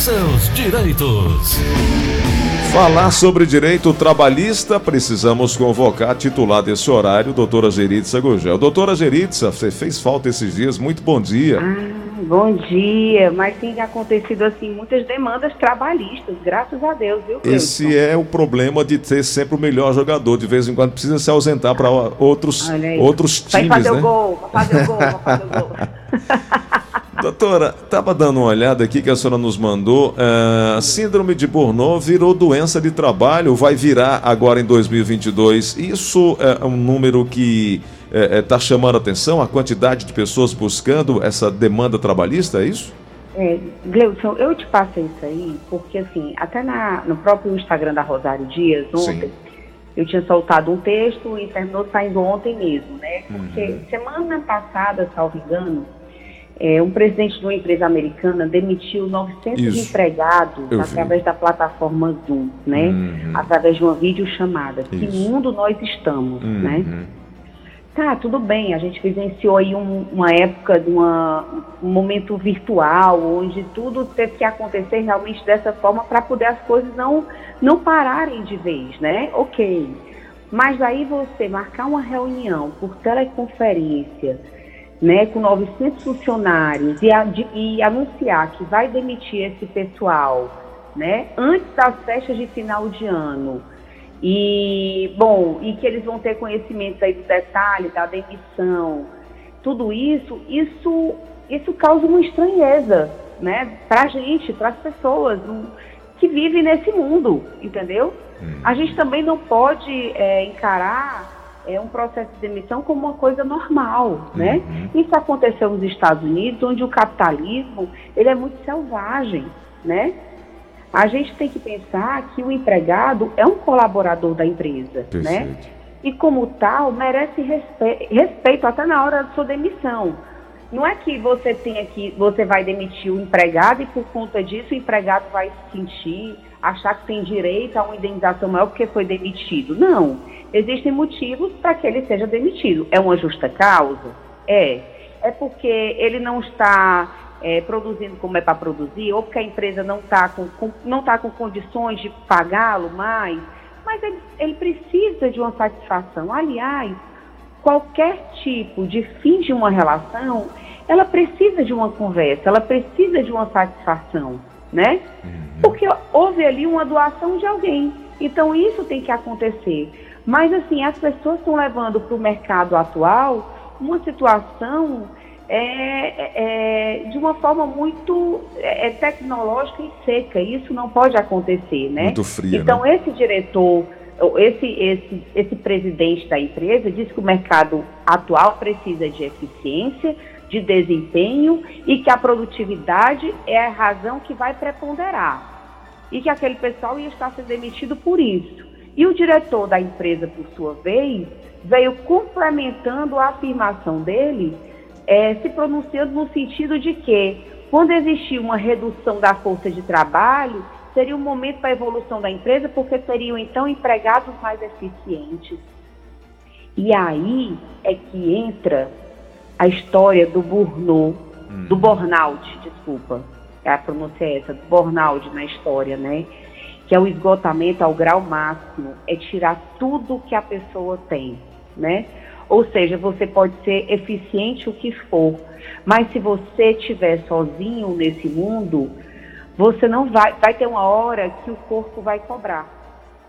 seus direitos. Falar sobre direito trabalhista, precisamos convocar a titular desse horário, doutora Geritza Gugel. Doutora Geritza, você fez falta esses dias, muito bom dia. Ah, bom dia, mas tem acontecido assim muitas demandas trabalhistas, graças a Deus, viu, Cleuson? Esse é o problema de ter sempre o melhor jogador, de vez em quando precisa se ausentar para outros, outros times, vai fazer né? O gol, vai fazer o gol, vai fazer o gol. Doutora, estava dando uma olhada aqui que a senhora nos mandou. Uh, síndrome de Burnout virou doença de trabalho, vai virar agora em 2022. Isso é um número que está é, é, chamando a atenção, a quantidade de pessoas buscando essa demanda trabalhista, é isso? É, Gleudson, eu te passei isso aí porque, assim, até na, no próprio Instagram da Rosário Dias, ontem, Sim. eu tinha soltado um texto e terminou saindo ontem mesmo, né? Porque uhum. semana passada, salvo engano, é, um presidente de uma empresa americana demitiu 900 Isso. empregados Eu através vi. da plataforma Zoom, né? Uhum. Através de uma videochamada. Isso. Que mundo nós estamos, uhum. né? Tá, tudo bem, a gente vivenciou aí um, uma época de uma, um momento virtual, onde tudo teve que acontecer realmente dessa forma para poder as coisas não, não pararem de vez, né? Ok. Mas aí você marcar uma reunião por teleconferência, né, com 900 funcionários e, a, de, e, anunciar que vai demitir esse pessoal, né, antes das festas de final de ano. E, bom, e que eles vão ter conhecimento aí do detalhe da demissão. Tudo isso, isso, isso causa uma estranheza, né, para a gente, para as pessoas um, que vivem nesse mundo, entendeu? Hum. A gente também não pode é, encarar é um processo de demissão como uma coisa normal, né? Uhum. Isso aconteceu nos Estados Unidos, onde o capitalismo ele é muito selvagem, né? A gente tem que pensar que o empregado é um colaborador da empresa, né? Perfeito. né? E como tal, merece respe respeito até na hora da sua demissão. Não é que você tenha que, você vai demitir o empregado e por conta disso o empregado vai se sentir, achar que tem direito a uma indenização maior porque foi demitido. Não Existem motivos para que ele seja demitido. É uma justa causa? É. É porque ele não está é, produzindo como é para produzir, ou porque a empresa não está com, com, não tá com condições de pagá-lo mais, mas ele, ele precisa de uma satisfação. Aliás, qualquer tipo de fim de uma relação, ela precisa de uma conversa, ela precisa de uma satisfação, né? Uhum. Porque houve ali uma doação de alguém. Então isso tem que acontecer. Mas, assim, as pessoas estão levando para o mercado atual uma situação é, é, de uma forma muito é, é, tecnológica e seca. Isso não pode acontecer, né? Muito fria, Então, né? esse diretor, esse, esse, esse presidente da empresa diz que o mercado atual precisa de eficiência, de desempenho e que a produtividade é a razão que vai preponderar. E que aquele pessoal ia estar sendo demitido por isso. E o diretor da empresa, por sua vez, veio complementando a afirmação dele, é, se pronunciando no sentido de que, quando existir uma redução da força de trabalho, seria um momento para a evolução da empresa, porque seriam então empregados mais eficientes. E aí é que entra a história do burnout, hum. do burnout, desculpa, a pronúncia é essa, do burnout na história, né? que é o esgotamento ao grau máximo, é tirar tudo que a pessoa tem, né? Ou seja, você pode ser eficiente o que for, mas se você estiver sozinho nesse mundo, você não vai, vai ter uma hora que o corpo vai cobrar,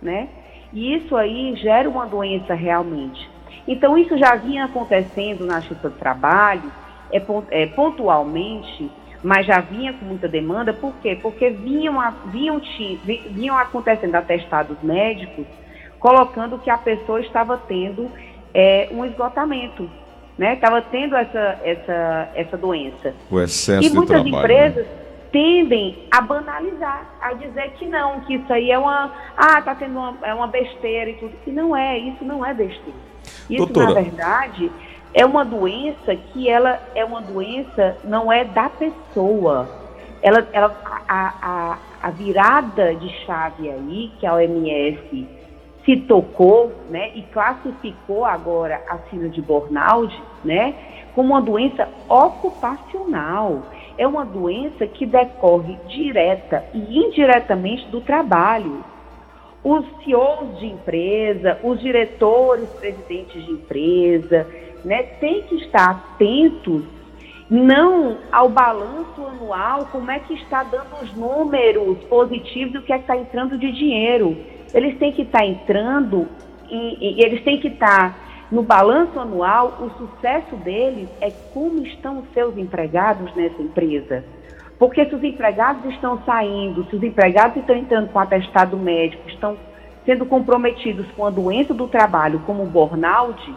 né? E isso aí gera uma doença realmente. Então isso já vinha acontecendo na Justiça do Trabalho, é, é pontualmente mas já vinha com muita demanda, por quê? Porque vinham, vinham, vinham acontecendo atestados médicos colocando que a pessoa estava tendo é, um esgotamento, né? Estava tendo essa, essa, essa doença. O excesso e muitas trabalho, empresas né? tendem a banalizar, a dizer que não, que isso aí é uma, ah, tá tendo uma, é uma besteira e tudo. E não é, isso não é besteira. Isso, Doutora. na verdade, é uma doença que ela é uma doença, não é da pessoa. Ela, ela, a, a, a virada de chave aí, que a OMS se tocou, né, e classificou agora a síndrome de burnout, né, como uma doença ocupacional. é uma doença que decorre direta e indiretamente do trabalho. Os CEOs de empresa, os diretores, presidentes de empresa, né, têm que estar atentos não ao balanço anual, como é que está dando os números positivos do que é que está entrando de dinheiro. Eles têm que estar entrando e, e eles têm que estar no balanço anual, o sucesso deles é como estão os seus empregados nessa empresa. Porque se os empregados estão saindo, se os empregados estão entrando com atestado médico, estão sendo comprometidos com a doença do trabalho, como o burnout,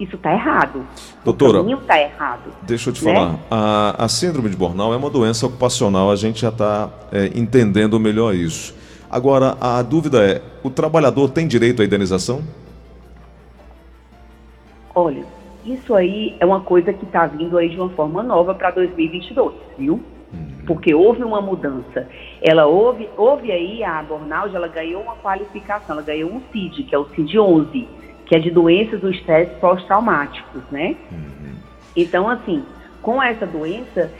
isso está errado. Doutora, o caminho está errado. Deixa eu te né? falar. A, a, síndrome de burnout é uma doença ocupacional, a gente já está é, entendendo melhor isso. Agora, a dúvida é: o trabalhador tem direito à indenização? Olha, isso aí é uma coisa que está vindo aí de uma forma nova para 2022, viu? Uhum. Porque houve uma mudança. Ela houve, houve aí a Bornaldi, ela ganhou uma qualificação, ela ganhou um CID, que é o CID 11, que é de doenças do estresse pós-traumáticos, né? Uhum. Então, assim, com essa doença,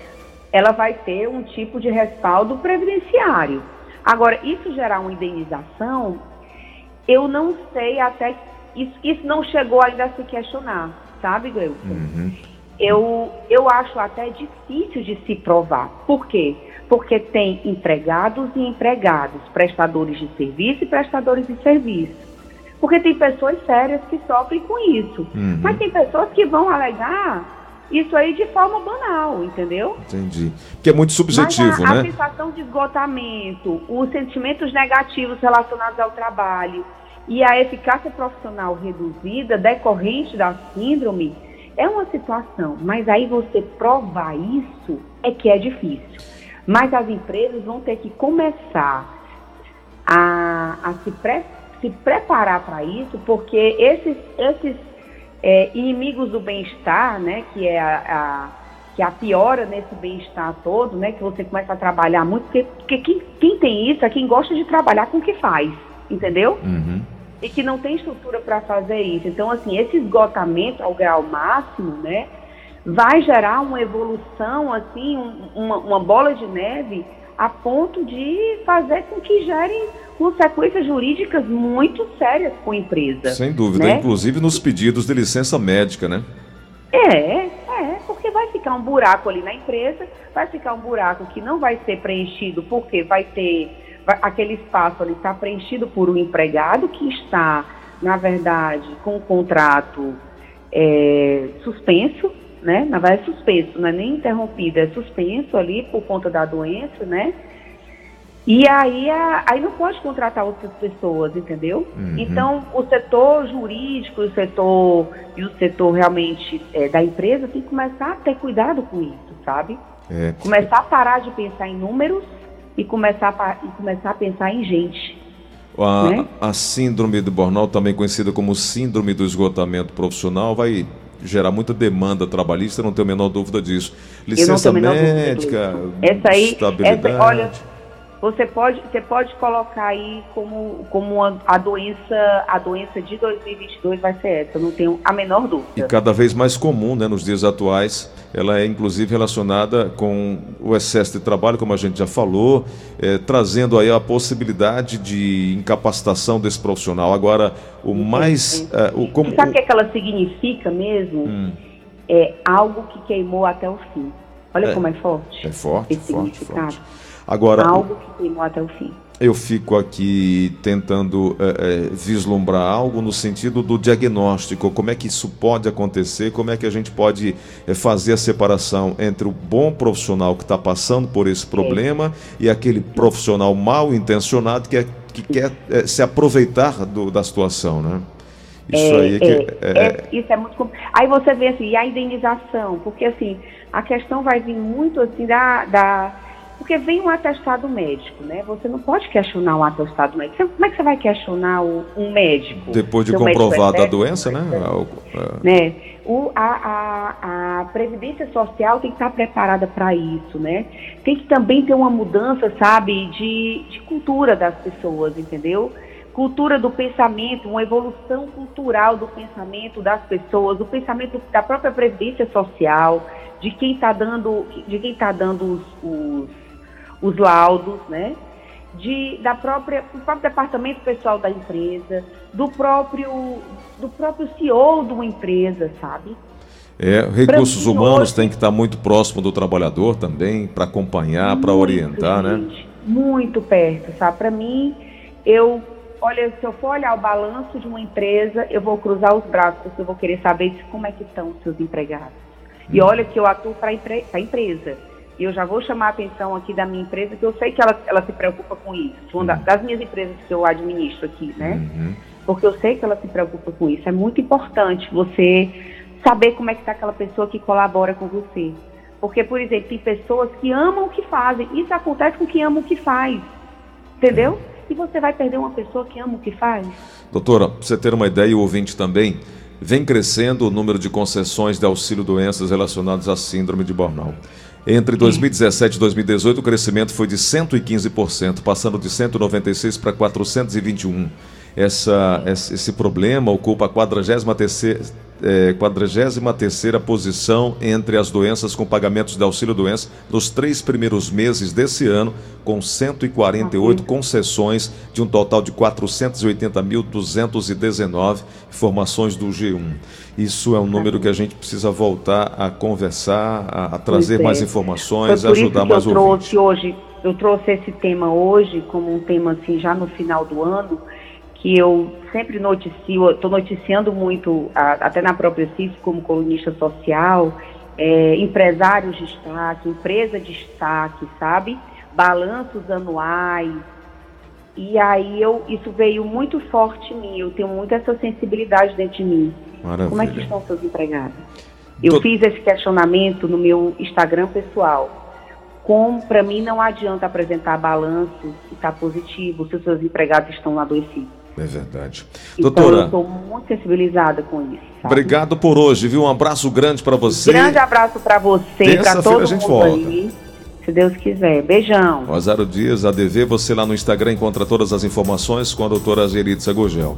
ela vai ter um tipo de respaldo previdenciário. Agora, isso gerar uma indenização, eu não sei até isso, isso não chegou ainda a se questionar, sabe, Gleuton? Uhum. Eu, eu acho até difícil de se provar. Por quê? Porque tem empregados e empregados, prestadores de serviço e prestadores de serviço. Porque tem pessoas sérias que sofrem com isso. Uhum. Mas tem pessoas que vão alegar isso aí de forma banal, entendeu? Entendi. Que é muito subjetivo, Mas a, né? A sensação de esgotamento, os sentimentos negativos relacionados ao trabalho, e a eficácia profissional reduzida decorrente da síndrome é uma situação, mas aí você provar isso é que é difícil. Mas as empresas vão ter que começar a, a se, pre, se preparar para isso, porque esses, esses é, inimigos do bem-estar, né, que é a, a, que a piora nesse bem-estar todo, né, que você começa a trabalhar muito, porque, porque quem, quem tem isso é quem gosta de trabalhar com o que faz, entendeu? Uhum e que não tem estrutura para fazer isso. Então, assim, esse esgotamento ao grau máximo, né, vai gerar uma evolução, assim, um, uma, uma, bola de neve a ponto de fazer com que gerem consequências jurídicas muito sérias com a empresa. Sem dúvida, né? inclusive nos pedidos de licença médica, né? É, é, porque vai ficar um buraco ali na empresa, vai ficar um buraco que não vai ser preenchido porque vai ter aquele espaço ali está preenchido por um empregado que está, na verdade, com o contrato é, suspenso, né? Na verdade, é suspenso, não é nem interrompido, é suspenso ali por conta da doença, né? E aí, a, aí não pode contratar outras pessoas, entendeu? Uhum. Então, o setor jurídico, o setor e o setor realmente é, da empresa tem que começar a ter cuidado com isso, sabe? É. Começar a parar de pensar em números e começar a, e começar a pensar em gente. A, né? a síndrome do burnout, também conhecida como síndrome do esgotamento profissional, vai gerar muita demanda trabalhista, não tenho a menor dúvida disso. Licença médica, essa aí, estabilidade. Essa, olha, você pode, você pode colocar aí como, como a, doença, a doença de 2022 vai ser essa, não tenho a menor dúvida. E cada vez mais comum, né, nos dias atuais, ela é inclusive relacionada com o excesso de trabalho, como a gente já falou, é, trazendo aí a possibilidade de incapacitação desse profissional. Agora, o mais, é, o como, e sabe o que, é que ela significa mesmo? Hum. É algo que queimou até o fim. Olha é, como é forte. É forte, forte, forte. Agora, algo que queimou até o fim. Eu fico aqui tentando é, é, vislumbrar algo no sentido do diagnóstico, como é que isso pode acontecer, como é que a gente pode é, fazer a separação entre o bom profissional que está passando por esse problema e aquele profissional mal intencionado que, é, que quer é, se aproveitar do, da situação, né? Isso aí que, é, Isso é muito Aí você vê assim, e a indenização? Porque assim, a questão vai vir muito assim da, da porque vem um atestado médico, né? Você não pode questionar um atestado médico. Como é que você vai questionar um médico? Depois de comprovada é a doença, né? É. né? O, a, a, a, Previdência Social tem que estar preparada para isso, né? Tem que também ter uma mudança, sabe, de, de cultura das pessoas, entendeu? cultura do pensamento, uma evolução cultural do pensamento das pessoas, do pensamento da própria previdência social, de quem está dando, de quem tá dando os, os, os laudos, né? De, da própria, do próprio departamento pessoal da empresa, do próprio, do próprio CEO de uma empresa, sabe? É, recursos humanos hoje, têm que estar muito próximo do trabalhador também, para acompanhar, para orientar, né? gente, né? Muito perto, sabe? Para mim, eu olha, se eu for olhar o balanço de uma empresa, eu vou cruzar os braços, porque eu vou querer saber como é que estão os seus empregados. E hum. olha que eu atuo para empre a empresa. E eu já vou chamar a atenção aqui da minha empresa, que eu sei que ela, ela se preocupa com isso. Uma uhum. das minhas empresas que eu administro aqui, né? Uhum. Porque eu sei que ela se preocupa com isso. É muito importante você saber como é que está aquela pessoa que colabora com você. Porque, por exemplo, tem pessoas que amam o que fazem. Isso acontece com quem ama o que faz. Entendeu? E você vai perder uma pessoa que ama o que faz. Doutora, para você ter uma ideia, o ouvinte também, vem crescendo o número de concessões de auxílio doenças relacionadas à síndrome de Bornal. Entre 2017 e 2018, o crescimento foi de 115%, passando de 196 para 421. Essa, esse problema ocupa a 43 é, 43 posição entre as doenças com pagamentos de auxílio-doença nos três primeiros meses desse ano, com 148 concessões de um total de 480.219 informações do G1. Isso é um número que a gente precisa voltar a conversar, a, a trazer é. mais informações, ajudar mais trouxe hoje, eu trouxe esse tema hoje como um tema assim já no final do ano que eu sempre noticio, estou noticiando muito, até na própria CIS, como colunista social, é, empresários de destaque, empresa de destaque, sabe? Balanços anuais. E aí eu, isso veio muito forte em mim, eu tenho muito essa sensibilidade dentro de mim. Maravilha. Como é que estão seus empregados? Eu Tô... fiz esse questionamento no meu Instagram pessoal. Como para mim não adianta apresentar balanço que está positivo se os seus empregados estão adoecidos. É verdade. Então, Doutora. Eu estou muito sensibilizada com isso. Sabe? Obrigado por hoje, viu? Um abraço grande para você. Grande abraço para você, para todo a gente mundo volta. aí. Se Deus quiser. Beijão. Rosário Dias, ADV, você lá no Instagram encontra todas as informações com a doutora Geritza Gugel.